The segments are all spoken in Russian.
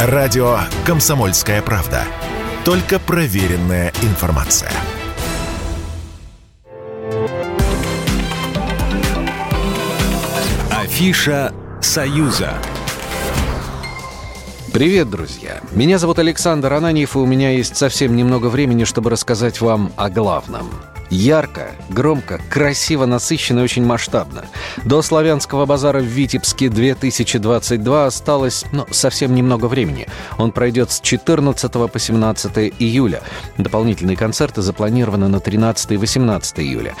Радио «Комсомольская правда». Только проверенная информация. Афиша «Союза». Привет, друзья! Меня зовут Александр Ананьев, и у меня есть совсем немного времени, чтобы рассказать вам о главном – Ярко, громко, красиво, насыщенно и очень масштабно. До славянского базара в Витебске 2022 осталось ну, совсем немного времени. Он пройдет с 14 по 17 июля. Дополнительные концерты запланированы на 13 и 18 июля.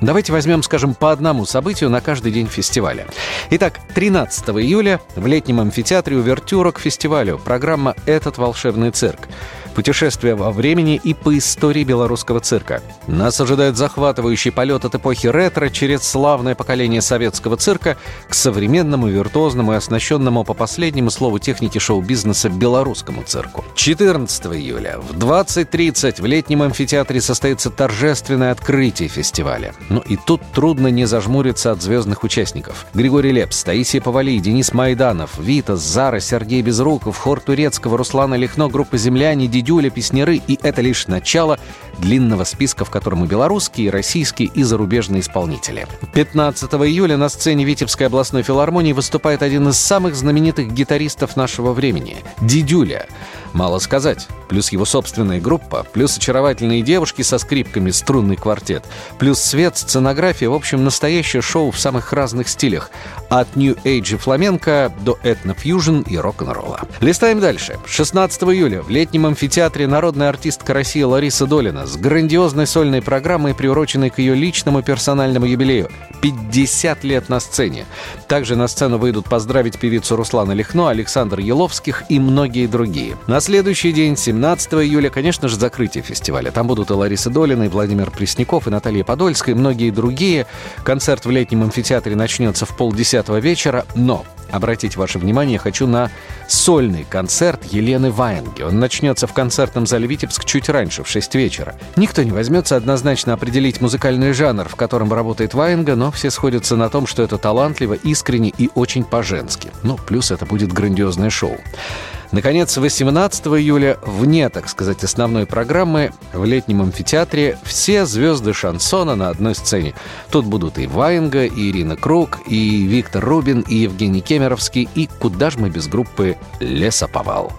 Давайте возьмем, скажем, по одному событию на каждый день фестиваля. Итак, 13 июля в летнем амфитеатре увертюра к фестивалю программа «Этот волшебный цирк» путешествия во времени и по истории белорусского цирка. Нас ожидает захватывающий полет от эпохи ретро через славное поколение советского цирка к современному, виртуозному и оснащенному по последнему слову техники шоу-бизнеса белорусскому цирку. 14 июля в 20.30 в летнем амфитеатре состоится торжественное открытие фестиваля. Ну и тут трудно не зажмуриться от звездных участников. Григорий Лепс, Таисия Повали, Денис Майданов, Вита, Зара, Сергей Безруков, Хор Турецкого, Руслана Лихно, группа «Земляне», Дидюля, Песняры, и это лишь начало длинного списка, в котором и белорусские, и российские, и зарубежные исполнители. 15 июля на сцене Витебской областной филармонии выступает один из самых знаменитых гитаристов нашего времени – Дидюля. Мало сказать. Плюс его собственная группа, плюс очаровательные девушки со скрипками, струнный квартет, плюс свет, сценография, в общем, настоящее шоу в самых разных стилях. От New Age и фламенко до этнофьюжн и рок-н-ролла. Листаем дальше. 16 июля в летнем амфитеатре народная артистка России Лариса Долина с грандиозной сольной программой, приуроченной к ее личному персональному юбилею. 50 лет на сцене. Также на сцену выйдут поздравить певицу Руслана Лихно, Александр Еловских и многие другие. На следующий день, 17 июля, конечно же, закрытие фестиваля. Там будут и Лариса Долина, и Владимир Пресняков, и Наталья Подольская, и многие другие. Концерт в летнем амфитеатре начнется в полдесятого вечера, но обратить ваше внимание хочу на сольный концерт Елены Ваенги. Он начнется в концертном зале «Витебск» чуть раньше, в 6 вечера. Никто не возьмется однозначно определить музыкальный жанр, в котором работает Ваенга, но все сходятся на том, что это талантливо, искренне и очень по-женски. Ну, плюс это будет грандиозное шоу. Наконец, 18 июля, вне, так сказать, основной программы, в летнем амфитеатре все звезды шансона на одной сцене. Тут будут и Ваенга, и Ирина Круг, и Виктор Рубин, и Евгений Кемеровский, и куда же мы без группы «Лесоповал».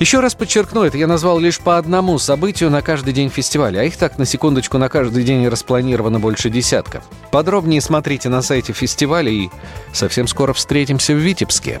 Еще раз подчеркну, это я назвал лишь по одному событию на каждый день фестиваля, а их так, на секундочку, на каждый день распланировано больше десятка. Подробнее смотрите на сайте фестиваля и совсем скоро встретимся в Витебске.